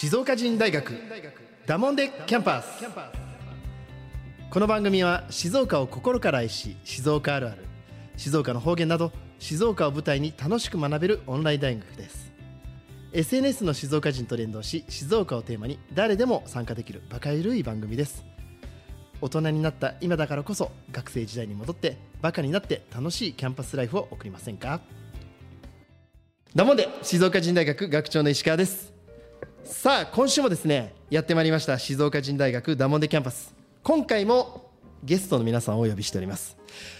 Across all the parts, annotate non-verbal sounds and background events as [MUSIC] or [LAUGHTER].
静岡人大学ダモンデキャンパス。この番組は静岡を心から愛し静岡あるある静岡の方言など静岡を舞台に楽しく学べるオンライン大学です。SNS の静岡人と連動し静岡をテーマに誰でも参加できるバカゆるい番組です。大人になった今だからこそ学生時代に戻ってバカになって楽しいキャンパスライフを送りませんか？だもんで静岡人大学学長の石川です。さあ今週もですねやってまいりました静岡人大学ダモンデキャンパス。今回もゲストの皆さんをお呼びしております、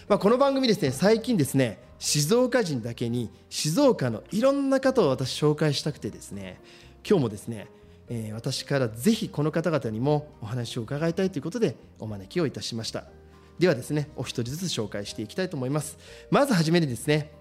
まあ、この番組ですね最近ですね静岡人だけに静岡のいろんな方を私紹介したくてですね今日もですね、えー、私からぜひこの方々にもお話を伺いたいということでお招きをいたしました。ではですねお一人ずつ紹介していきたいと思います。まずはじめにですね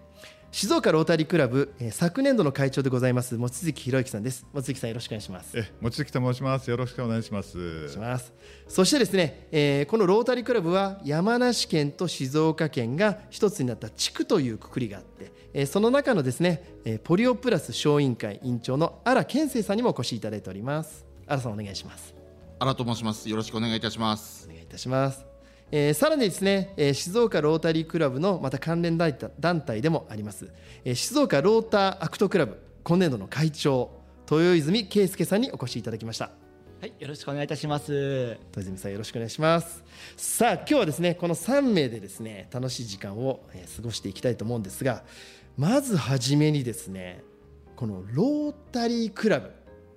静岡ロータリークラブ、えー、昨年度の会長でございます望月博之さんです。望月さんよろしくお願いします。え望月と申します。よろしくお願いします。します。そしてですね、えー、このロータリークラブは山梨県と静岡県が一つになった地区というくくりがあって、えー、その中のですね、えー、ポリオプラス小委員会委員長の荒健生さんにもお越しいただいております。荒さんお願いします。荒と申します。よろしくお願いいたします。お願いいたしますえー、さらにですね、えー、静岡ロータリークラブのまた関連団体でもあります、えー、静岡ローターアクトクラブ今年度の会長豊泉圭介さんにお越しいただきました。はいよろしくお願いいたします。豊泉さんよろしくお願いします。さあ今日はですねこの3名でですね楽しい時間を、え過ごしていきたいと思うんですがまずはじめにですねこのロータリークラブ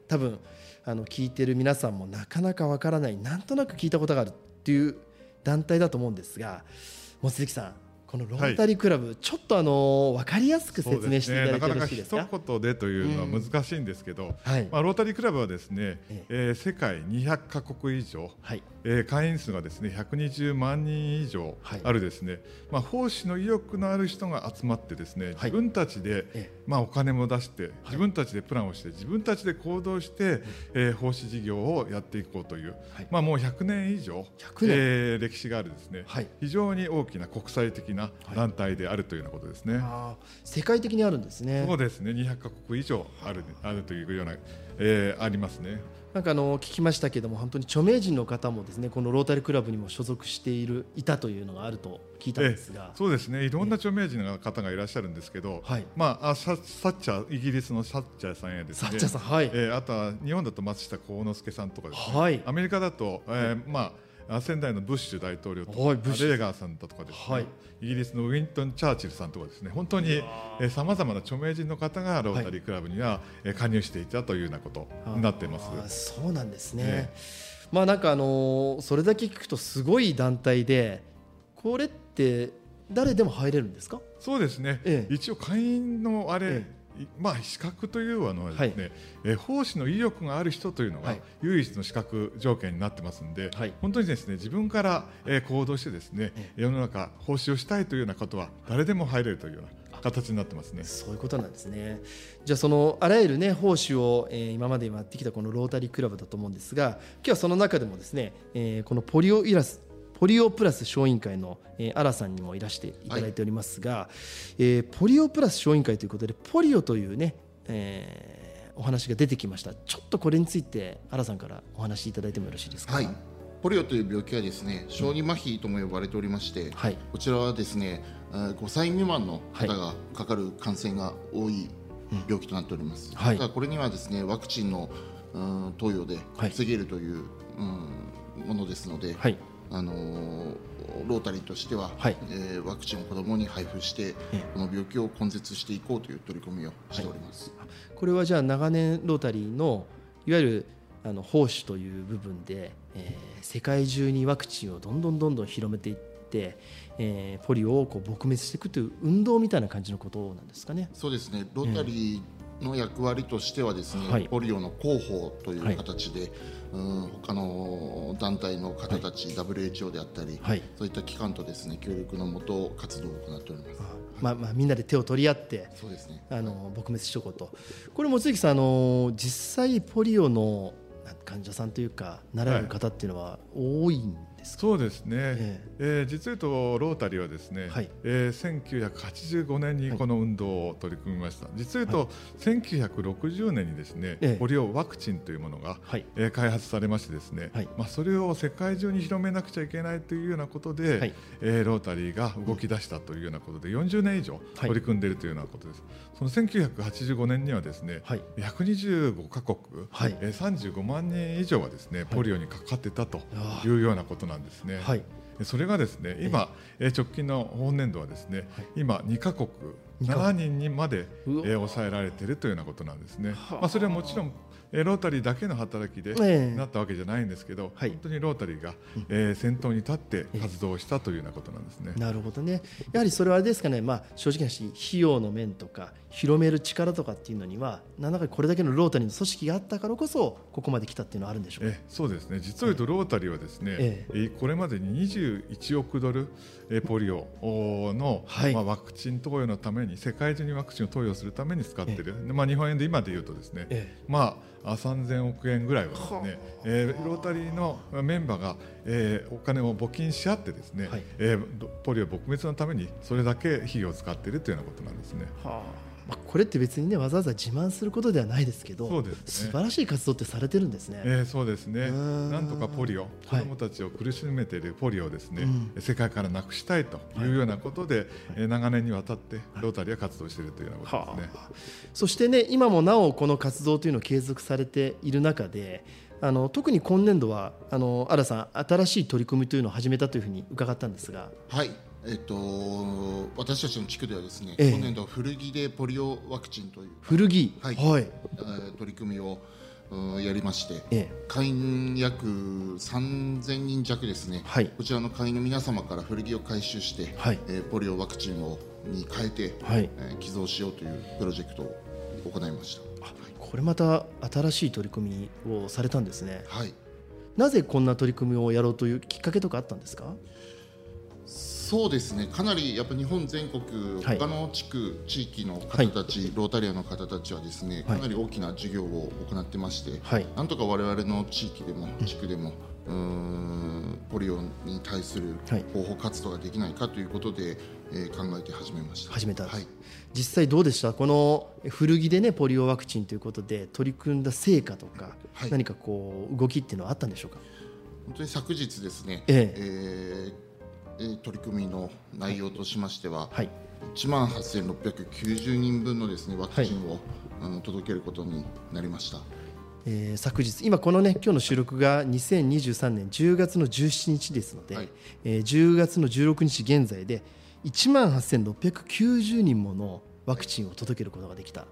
多分あの聞いてる皆さんもなかなかわからないなんとなく聞いたことがあるっていう団体だと思うんですが望月さんこのロータリークラブ、はい、ちょっとあの分かりやすく説明していただいてよろしいですか？なかなか一言でというのは難しいんですけど、うんはい、まあロータリークラブはですね、ええ。ー、世界200カ国以上、はい、えー、会員数がですね120万人以上あるですね、はい、まあ奉仕の意欲のある人が集まってですね、自分たちで、えまあお金も出して、自分たちでプランをして自分たちで行動して、えー、奉仕事業をやっていこうという、まあもう100年以上1えー、歴史があるですね、非常に大きな国際的なな団体であるというようなことですね。はい、世界的にあるんですね。そうですね。200カ国以上あるあるというような、えー、ありますね。なんかあの聞きましたけども本当に著名人の方もですねこのロータリークラブにも所属しているいたというのがあると聞いたんですが。そうですね。いろんな著名人の方がいらっしゃるんですけど、はい、まあササッチャーイギリスのサッチャーさんやですね。サッチャーさんはい、えー、あとは日本だと松下幸之助さんとかですね、はい、アメリカだと、えー、まあ仙台のブッシュ大統領とか、はい、レーガーさんだとかですね、はい、イギリスのウィントン・チャーチルさんとかですね本当にさまざまな著名人の方がロータリークラブには、加入していたというようなことになっていますそうなんですね、ね、まあなんかあのそれだけ聞くとすごい団体でこれって誰でも入れるんですかそうですね、ええ、一応会員のあれ、えまあ、資格というのはですね、はい、え奉仕の意欲がある人というのが唯一の資格条件になってますんで、はい、本当にですね自分から、え行動してですね、世の中奉仕をしたいというようなことは誰でも入れるというような形になってますね。そういうことなんですね。じゃあそのあらゆるね奉仕を、えー、今までやってきたこのロータリークラブだと思うんですが、今日はその中でもですね、えー、このポリオイラスポリオプラス小委員会の、えー、新さんにもいらしていただいておりますが、はい、えー、ポリオプラス小委員会ということでポリオというね、えー、お話が出てきました。ちょっとこれについて新さんからお話しいただいてもよろしいですか、はい、ポリオという病気はですね小児麻痺とも呼ばれておりまして、はい、こちらはですね5歳未満の方がかかる感染が多い病気となっております、はい、ただこれにはですねワクチンの、うん、投与で防げるという、うん、ものですので、はいあのロータリーとしては、はい、えー、ワクチンを子どもに配布して、この病気を根絶していこうという取り組みをしております、はい、これはじゃあ長年ロータリーのいわゆるあの奉仕という部分で、えー、世界中にワクチンをどんどんどんどん広めていって、えー、ポリオをこう撲滅していくという運動みたいな感じのことなんですかね。そうですね。ロータリー、の役割としてはですね、はい、ポリオの広報という形で、はい、うん他の団体の方たち、はい、WHO であったり、はい、そういった機関とですね協力のもと活動を行っております。まあ、まあみんなで手を取り合ってそうです、ね、あの撲滅しとこうと。これ望月さんあの実際ポリオの患者さんというかなられる方っていうのは多いんですそうですね、ええ。えー、実言うとロータリーはですね、はい。えー、1985年にこの運動を取り組みました、はい、実言うと、はい、1960年にですね、ええ、ポリオワクチンというものが、はい、えー、開発されましてですね、はい。まあ、それを世界中に広めなくちゃいけないというようなことで、はい。えー、ロータリーが動き出したというようなことで40年以上取り組んでいるというようなことです、その1985年にはですね、はい、125カ国、はい。えー、35万人以上はですねポリオにかかってたというようなことなんですね。はい。それがですね今、えー、直近の本年度はですね、はい、今2カ国7人にまで、えー、抑えられているというようなことなんですね。まあ、それはもちろんえロータリーだけの働きでなったわけじゃないんですけど、本当にロータリーが、えー、先頭に立って活動したというようなことなんですね。なるほどね。やはりそれはですかね、まあ、正直な話、費用の面とか広める力とかっていうのには、何らかこれだけのロータリーの組織があったからこそここまで来たっていうのはあるんでしょうえそうですね。実を言うとロータリーはですね、ええ。これまでに21億ドルポリオの、はい、まあ、ワクチン投与のために世界中にワクチンを投与するために使っている、まあ、日本円で今で言うとですね、まあ3000億円ぐらいはですね、えー、ロータリーのメンバーが、えー、お金を募金し合ってですね、はい、えー、ポリオ撲滅のためにそれだけ費用を使っているというようなことなんですね。はあまあ、これって別にねわざわざ自慢することではないですけどそうです、ね、素晴らしい活動ってされてるんですね。えー、そうですね。なんとかポリオ。子どもたちを苦しめているポリオをですね、はい、世界からなくしたいというようなことで、はい、長年にわたってロータリーは活動しているというようなことですね、はあ、そしてね今もなおこの活動というのを継続されている中であの特に今年度はあの新さん新しい取り組みというのを始めたというふうに伺ったんですが。はいえっと、私たちの地区ではですね、ええ、今年度古着でポリオワクチンという古着、はい。はい、取り組みをやりまして、ええ、会員約3000人弱ですね、はい、こちらの会員の皆様から古着を回収して、はい、えー、ポリオワクチンをに変えて、はい、えー、寄贈しようというプロジェクトを行いました、これまた新しい取り組みをされたんですね、はい、なぜこんな取り組みをやろうというきっかけとかあったんですか？そうですね。かなりやっぱ日本全国、はい、他の地区地域の方たち、はい、ロータリアの方たちはですねかなり大きな授業を行ってまして、はい、なんとか我々の地域でも地区でも、うん、ポリオに対する広報活動ができないかということで、えー、考えて始めました。始めた、はい、実際どうでした？この古着でねポリオワクチンということで取り組んだ成果とか、何かこう動きっていうのはあったんでしょうか？本当に昨日ですね、ええ。えー取り組みの内容としましては、はい、1万8690人分のですねワクチンを、はい、届けることになりました。えー、昨日今このね今日の収録が2023年10月の17日ですので、はい、えー、10月の16日現在で1万8690人ものワクチンを届けることができた。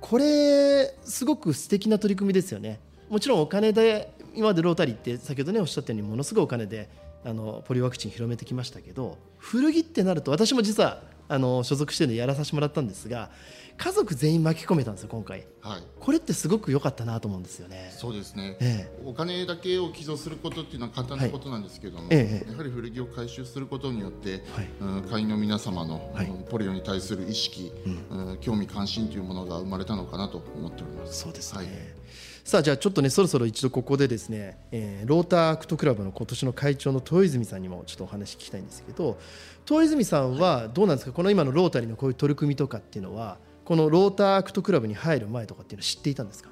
これすごく素敵な取り組みですよね。もちろんお金で今までロータリーって先ほどねおっしゃったようにものすごいお金であのポリワクチン広めてきましたけど古着ってなると私も実はあの所属してるんでやらさせてもらったんですが家族全員巻き込めたんですよ今回、はい、これってすごく良かったなと思うんですよね。そうですね、ええ、お金だけを寄贈することっていうのは簡単なことなんですけども、はいえ、やはり古着を回収することによって、はい、うん、会員の皆様の、はい、ポリオに対する意識、うん、興味関心というものが生まれたのかなと思っております。そうですね、はいさあじゃあちょっとねそろそろ一度ここでですね、えー、ローターアクトクラブの今年の会長の豊泉さんにもちょっとお話聞きたいんですけど豊泉さんはどうなんですか？この今のロータリーのこういう取り組みとかっていうのはこのローターアクトクラブに入る前とかっていうのは知っていたんですか？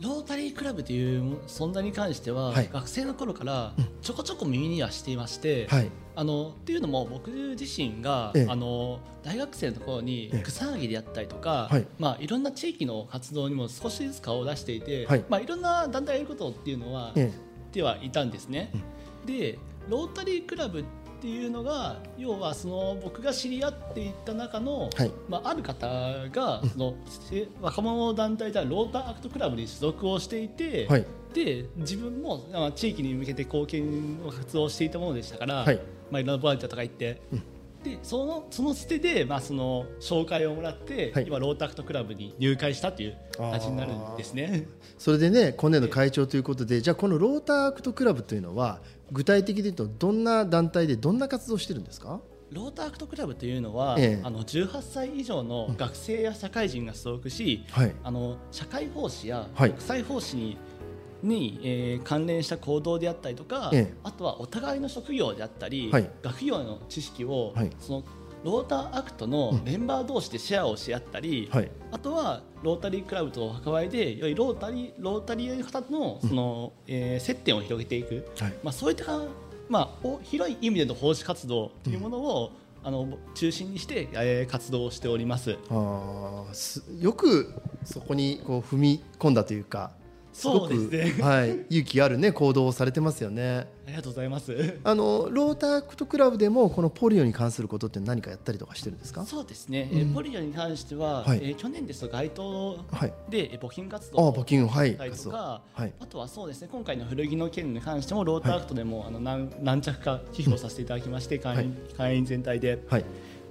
ロータリークラブという存在に関しては、はい、学生の頃からちょこちょこ耳にはしていまして、はい、あのっていうのも僕自身が、ええ、あの大学生のところに草薙であったりとか、はい。まあ、いろんな地域の活動にも少しずつ顔を出していて、はい。まあ、いろんな団体やることっていうのは、ええ、ではいたんですね。うん、でロータリークラブっていうのが要はその僕が知り合っていった中の、はい、まあ、ある方がその、若者団体であるローターアクトクラブに所属をしていて、はい、で自分も地域に向けて貢献を活動していたものでしたから、はい、まあ、いろんなボランティアとか行って。うんでそのそのつてで、まあ、その紹介をもらって、はい、今ローターアクトクラブに入会したという形になるんですね。それでね今年度会長ということでじゃあこのローターアクトクラブというのは具体的で言うとどんな団体でどんな活動してるんですか？ローターアクトクラブというのは、ええ、あの18歳以上の学生や社会人が所属し、はい、あの社会奉仕や国際奉仕にに、えー、関連した行動であったりとか、ええ、あとはお互いの職業であったり、はい、学業の知識を、はい、そのローターアクトのメンバー同士でシェアをし合ったり、うんはい、あとはロータリークラブと関わりでよりロータリーロータリーの方のその、うん、えー、接点を広げていく、まあ、そういったまあ、広い意味での奉仕活動というものを、うん、あの中心にして、えー、活動をしております。あすよくそこにこう踏み込んだというかすごく、ね、はい、勇気ある、ね、行動をされてますよね。ありがとうございます。あのロータークトクラブでもこのポリオに関することって何かやったりとかしてるんですか？そうですね、うん、ポリオに関しては、はい、えー、去年ですと街頭で募金活動を募金はい。とか、はい、あとはそうですね今回の古着の件に関してもロータークトでも、はい、あの何何着か寄付をさせていただきまして、会員会員全体で。はい。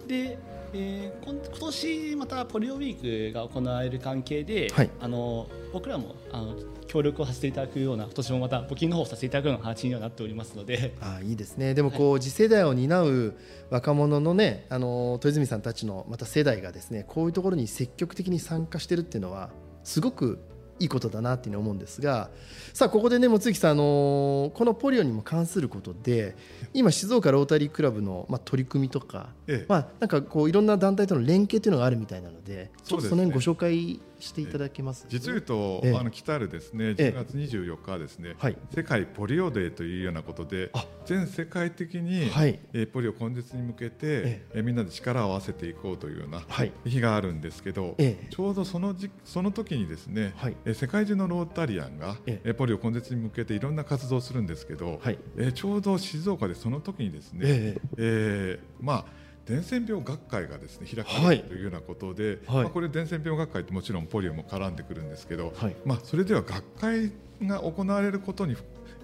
でえー、今年またポリオウィークが行われる関係で、はい、あの僕らもあの協力をさせていただくような今年もまた募金の方をさせていただくような話にはなっておりますので。あいいですね。でもこう、はい、次世代を担う若者のねあの豊泉さんたちのまた世代がですねこういうところに積極的に参加してるっていうのはすごくいいことだなっていう思うんですがさあここでね望月さん、あのこのポリオにも関することで今静岡ロータリークラブの、まあ、取り組みとか、ええ、まあ、なんかこういろんな団体との連携というのがあるみたいなのでちょっとその辺ご紹介していただけます、実を言うと、ええ、あの来たるですね10月24日はですね、え、世界ポリオデーというようなことで全世界的に、はい、えポリオ根絶に向けて、えみんなで力を合わせていこうというような日があるんですけど、ちょうどそのじその時にですね、はい、え世界中のロータリアンが、えポリオ根絶に向けていろんな活動をするんですけど、はい、えちょうど静岡でその時にですね、ええ。まあ伝染病学会がですね開かれるというようなことで、はい、まあ、これ伝染病学会ってもちろんポリオも絡んでくるんですけど、はい、まあ、それでは学会が行われることに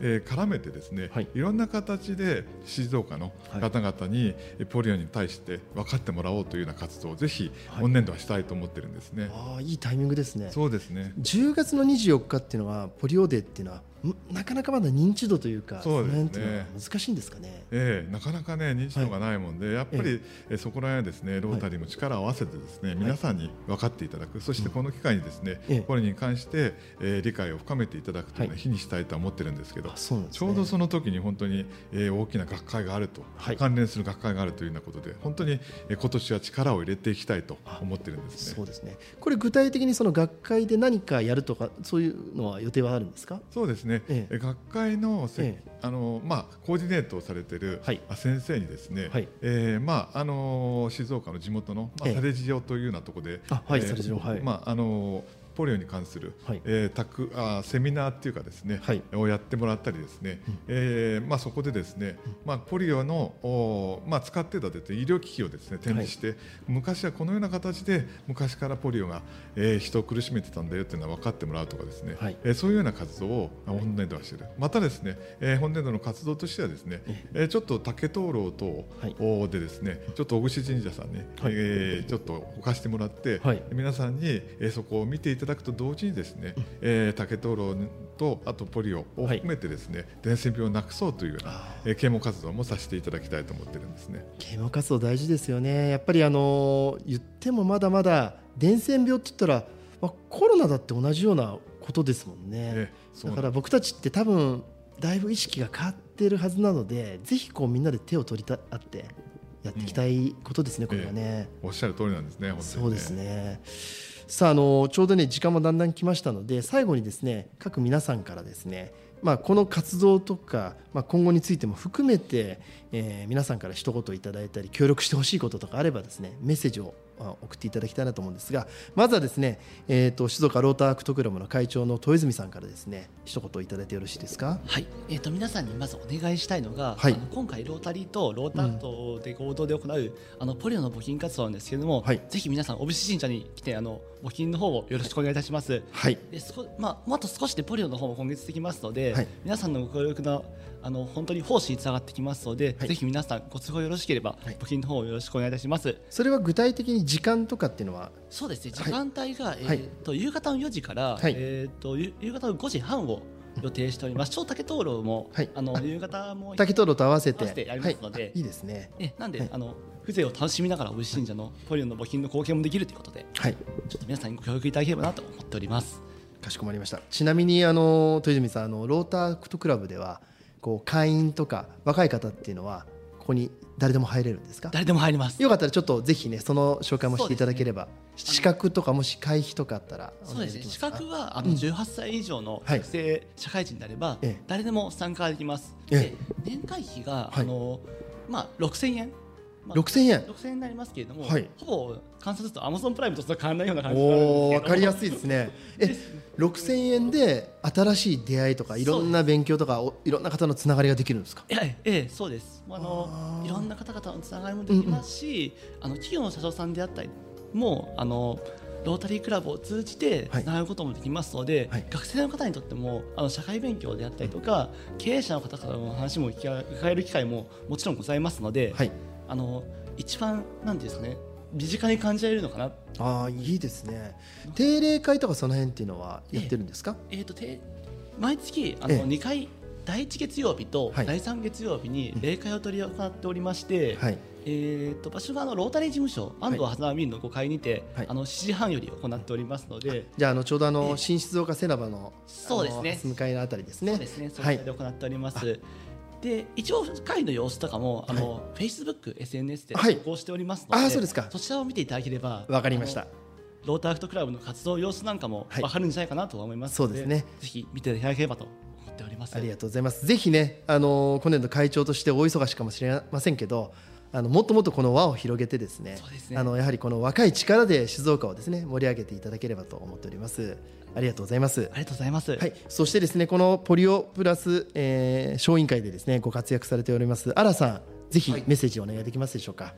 えー、絡めてですね、はい、いろんな形で静岡の方々にポリオに対して分かってもらおうというような活動をぜひ今年度はしたいと思ってるんですね。あいいタイミングですね。そうですね。10月の24日っていうのはポリオデーっていうのはなかなかまだ認知度というかそうですね。難しいんですかね、ええ、なかなかね認知度がないもんで、はい、やっぱり、えそこら辺はですねロータリーも力を合わせてですね、はい、皆さんに分かっていただく、そしてこの機会にですね、うん、これに関して、えー、理解を深めていただくという日にしたいと思ってるんですけど、はいね、ちょうどその時に本当に、えー、大きな学会があると、関連する学会があるというようなことで本当に、えー、今年は力を入れていきたいと思ってるんですね。そうですね。これ具体的にその学会で何かやるとかそういうのは予定はあるんですか？そうですね、ええ、学会の,、ええ、あのまあ、コーディネートをされている、はい、先生にですね、はい、えー、まああの静岡の地元の、まあ、サレジオというようなところで、はい、えー、はい、まああのポリオに関する、はい、えー、タクあセミナーっていうかですね、はい、をやってもらったりですね、うん、えー、まあ、そこでですね、うん、まあ、ポリオのお、まあ、使ってたです、ね、医療機器をですね展示して、はい、昔はこのような形で昔からポリオが、えー、人を苦しめてたんだよっていうのは分かってもらうとかですね、はい、えー、そういうような活動を本年度はしている、またですね、えー、本年度の活動としてはですね、えー、ちょっと竹灯籠等でですね、ちょっと小串神社さんね、はい、えー、ちょっと置かしてもらって、皆さんに、えー、そこを見ていただくと同時にですね、えー、竹灯籠とあとポリオを含めてですね、はい、伝染病をなくそうというような、えー、啓蒙活動もさせていただきたいと思ってるんですね。啓蒙活動大事ですよね。やっぱりあの言ってもまだまだ伝染病って言ったら、まあ、コロナだって同じようなことですもんね、えー、だから僕たちって多分だいぶ意識が変わってるはずなのでぜひこうみんなで手を取り合ってやっていきたいことですね、うん、これはね、えー、おっしゃる通りなんですね、ね、そうですねさああのちょうどね時間もだんだん来ましたので最後にですね各皆さんからですねまあ、この活動とか、まあ、今後についても含めて、えー、皆さんから一言いただいたり協力してほしいこととかあればですねメッセージを送っていただきたいなと思うんですがまずはですね、えーと、静岡ローターアクトクラブの会長の豊泉さんからですね一言いただいてよろしいですか？はい、えーと、皆さんにまずお願いしたいのが、はい、あの今回ロータリーとローターアクトで合同で行う、うん、あのポリオの募金活動なんですけれども、はい、ぜひ皆さん小渕神社に来てあの募金の方をよろしくお願いいたします。はい、でそまあ、あと少しでポリオの方も今月できますので、はい、皆さんのご協力のあの本当に奉仕につながってきますので、はい、ぜひ皆さんご都合よろしければ、募金の方をよろしくお願いいたします。それは具体的に時間とかっていうのは？そうですね。時間帯が、はい、えーと夕方の4時から、はい、えーと夕方の5時半を予定しております。超竹灯籠も、はい、あの夕方も [LAUGHS] 竹灯籠と合わせて。やりますので、い、いですね。えなんで、あの風情を楽しみながら、おい信者のポリオの募金の貢献もできるということで、はい、ちょっと皆さんにご協力いただければなと思っております。かしこまりました。ちなみにあの豊泉さんあのロータークトクラブではこう会員とか若い方っていうのはここに誰でも入れるんですか？誰でも入ります。よかったらちょっとぜひねその紹介もしていただければ、ね、資格とかもし会費とかあったらそうですね。資格はあの18歳以上の学生、社会人であれば、誰でも参加できます、で年会費が、あのまあ6000円まあ、6000円。6000円になりますけれども、はい、ほぼ観察するとアマゾンプライムと変わらないような感じお分かりやすいですね。え6000円で新しい出会いとかいろんな勉強とかいろんな方のつながりができるんですか？ええそうです。あのいろんな方々のつながりもできますし、うんうん、あの企業の社長さんであったりもあのロータリークラブを通じてつながることもできますので、はい、学生の方にとってもあの社会勉強であったりとか、経営者の方からの話も伺える機会ももちろんございますので、はい、あの一番なんですかね身近に感じられるのかな。ああいいですね。定例会とかその辺っていうのはやってるんですか？えー、えー、と毎月あの2回第1月曜日と第3月曜日に例会を取り行っておりまして、はい、えーと、場所があのロータリー事務所安藤はざみの5階にて、はい、あの7時半より行っておりますのでじゃああのちょうどあの新静岡セナバのそうですね。向かいのあたりですね。そうですね。そちらで行っております、はいで一応会の様子とかもあの、フェイスブック SNS で投稿しておりますので、あそうですか。そちらを見ていただければわかりました。ローターフトクラブの活動様子なんかもわかるんじゃないかなと思いますので,、そうですね。ぜひ見ていただければと思っております。ありがとうございます。ぜひねあの今年度会長として大忙しかもしれませんけどあのもっともっとこの輪を広げてですね、ね、あのやはりこの若い力で静岡をですね盛り上げていただければと思っております。ありがとうございます。ありがとうございます。はい。そしてですねこのポリオプラス、えー、小委員会でですねご活躍されております新さんぜひメッセージをお願いできますでしょうか、はい、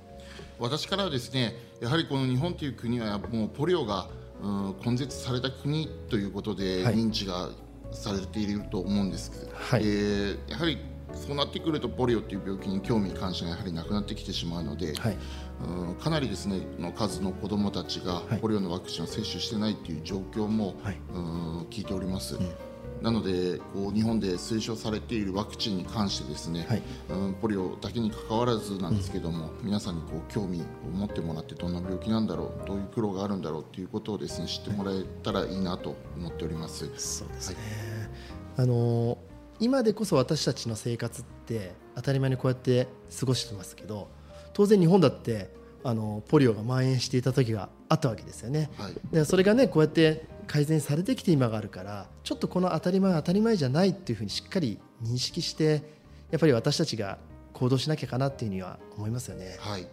私からはですねやはりこの日本という国はもうポリオがうん根絶された国ということで認知がされていると思うんですけど、はい、えー、やはりそうなってくるとポリオという病気に興味関心がやはりなくなってきてしまうので、はい、うんかなりですねの数の子どもたちがポリオのワクチンを接種してないという状況も、はい、うん聞いております。うん。なのでこう日本で推奨されているワクチンに関してですね、はい、うんポリオだけにかかわらずなんですけども、うん、皆さんにこう興味を持ってもらってどんな病気なんだろうどういう苦労があるんだろうということをですね知ってもらえたらいいなと思っております。そうですね、はい、あの今でこそ私たちの生活って当たり前にこうやって過ごしてますけど当然日本だってあのポリオが蔓延していた時があったわけですよね。はい、でそれがねこうやって改善されてきて今があるからちょっとこの当たり前当たり前じゃないっていうふうにしっかり認識してやっぱり私たちが行動しなきゃかなっていうには思いますよね。はい、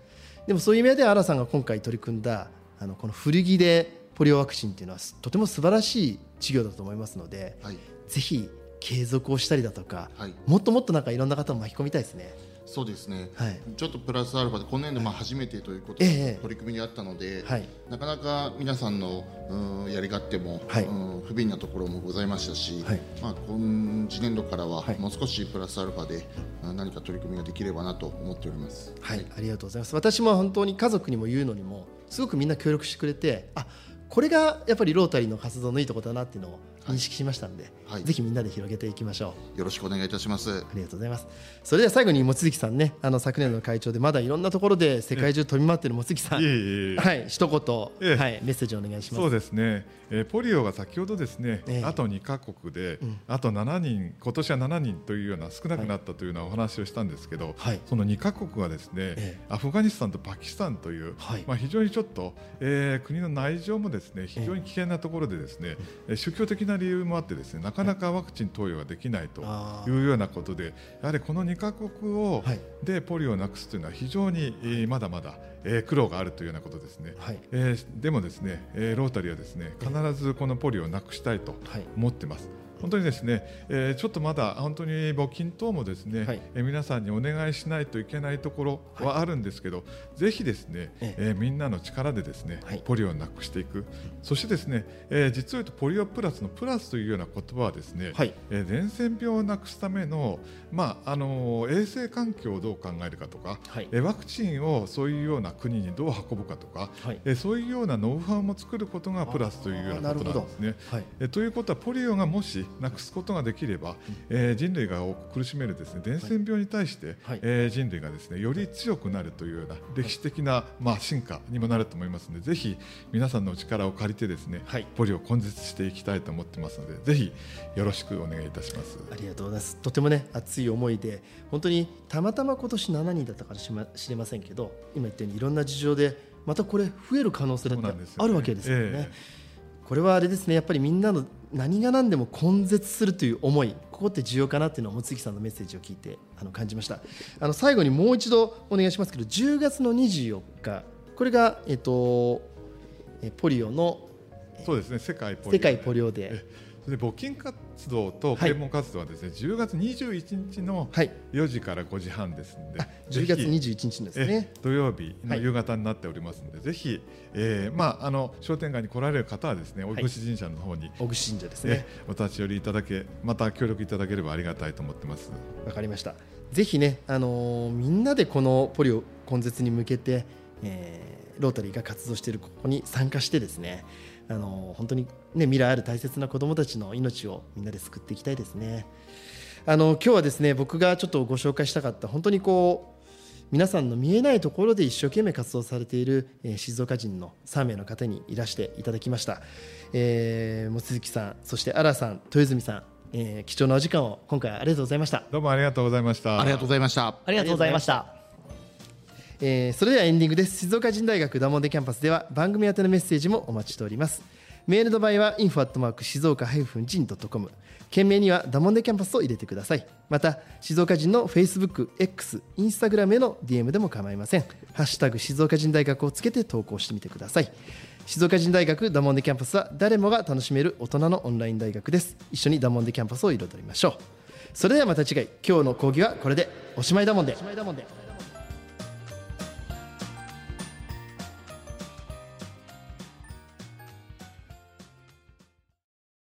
でもそういう意味では新さんが今回取り組んだあのこの古着でポリオワクチンっていうのはとても素晴らしい事業だと思いますので、はい、ぜひ継続をしたりだとか、はい、もっともっとなんかいろんな方を巻き込みたいですね。そうですね、はい、ちょっとプラスアルファで今年度まあ初めてということで取り組みにあったので、はい、なかなか皆さんのうんやり勝手も、はい、うん不憫なところもございましたし、はい、まあ、今次年度からはもう少しプラスアルファで何か取り組みができればなと思っております、はい、ありがとうございます。私も本当に家族にも言うのにもすごくみんな協力してくれてあこれがやっぱりロータリーの活動のいいところだなっていうのを認識しましたので、はい、ぜひみんなで広げていきましょう。よろしくお願いいたします。ありがとうございます。それでは最後に望月さんねあの昨年の会長でまだいろんなところで世界中飛び回っている望月さん。はい一言、はい、メッセージお願いします。そうですね、えー、ポリオが先ほどですね、えー、あと2か国で、うん、あと7人今年は7人というような少なくなったというようなお話をしたんですけど、はい、その2か国はですね、えー、アフガニスタンとパキスタンという、はい、まあ非常にちょっと、えー、国の内情もですね非常に危険なところでですね、えー、宗教的な理由もあってですねねなかなかワクチン投与ができないとい。うようなことでやはりこの2か国を、でポリオをなくすというのは非常に、まだまだ、え苦労があるというようなことですね、はい、えー、でもですね、えロータリーはですね必ずこのポリオをなくしたいと思ってます。本当にですね、えー、ちょっとまだ本当に募金等もですね、はい、えー、皆さんにお願いしないといけないところはあるんですけど、はい、ぜひですね、ええ。ー、みんなの力でですね、はい、ポリオをなくしていく、そしてですね、えー、実を言うとポリオプラスのプラスというような言葉はですね、はい、えー、伝染病をなくすためのまああの衛生環境をどう考えるかとか、はい、えワクチンをそういうような国にどう運ぶかとか、はい、えそういうようなノウハウも作ることがプラスというようなことなんですね。はい、えということはポリオがもしなくすことができれば、えー、人類が苦しめるですね伝染病に対して、はい、えー、人類がですねより強くなるというような歴史的な、まあ、進化にもなると思いますのでぜひ皆さんのお力を借りてですね、はい、ポリを根絶していきたいと思ってますのでぜひよろしくお願いいたします。ありがとうございます。とてもね熱い思いで本当にたまたま今年7人だったかもしれませんけど今言ったようにいろんな事情でまたこれ増える可能性だってあるわけですよね。えー、これはあれですねやっぱりみんなの何が何でも根絶するという思いここって重要かなっていうのを望月さんのメッセージを聞いてあの感じました。あの最後にもう一度お願いしますけど10月の24日これが、えっと、ポリオのそうですね世界ポリオ世界ポリオデー。で募金活動と啓蒙活動はですね、はい、10月21日の4時から5時半ですので、はい、10月21日ですね。土曜日の夕方になっておりますので、はい、ぜひ、えーまあ、あの商店街に来られる方はですね小串神社の方に、小串神社ですね、お立ち寄りいただけまた協力いただければありがたいと思ってます。わかりました。ぜひね、あのー、みんなでこのポリオ根絶に向けて、えー、ロータリーが活動しているここに参加してですねあの本当に、ね、未来ある大切な子どもたちの命をみんなで救っていきたいですね。あの今日はですね僕がちょっとご紹介したかった本当にこう皆さんの見えないところで一生懸命活動されている、えー、静岡人の3名の方にいらしていただきました、えー、望月さんそして荒さん豊泉さん、えー、貴重なお時間を今回ありがとうございました。どうもありがとうございました。ありがとうございました。ありがとうございましたえー、それではエンディングです。静岡人大学ダモンデキャンパスでは番組宛てのメッセージもお待ちしております。メールの場合は info@ 静岡 -jin.com 件名にはダモンデキャンパスを入れてください。また静岡人の Facebook、X、Instagram への DM でも構いません。ハッシュタグ静岡人大学をつけて投稿してみてください。静岡人大学ダモンデキャンパスは誰もが楽しめる大人のオンライン大学です。一緒にダモンデキャンパスを彩りましょう。それではまた次回。今日の講義はこれでおしまいだもんで。おしまいだもんで。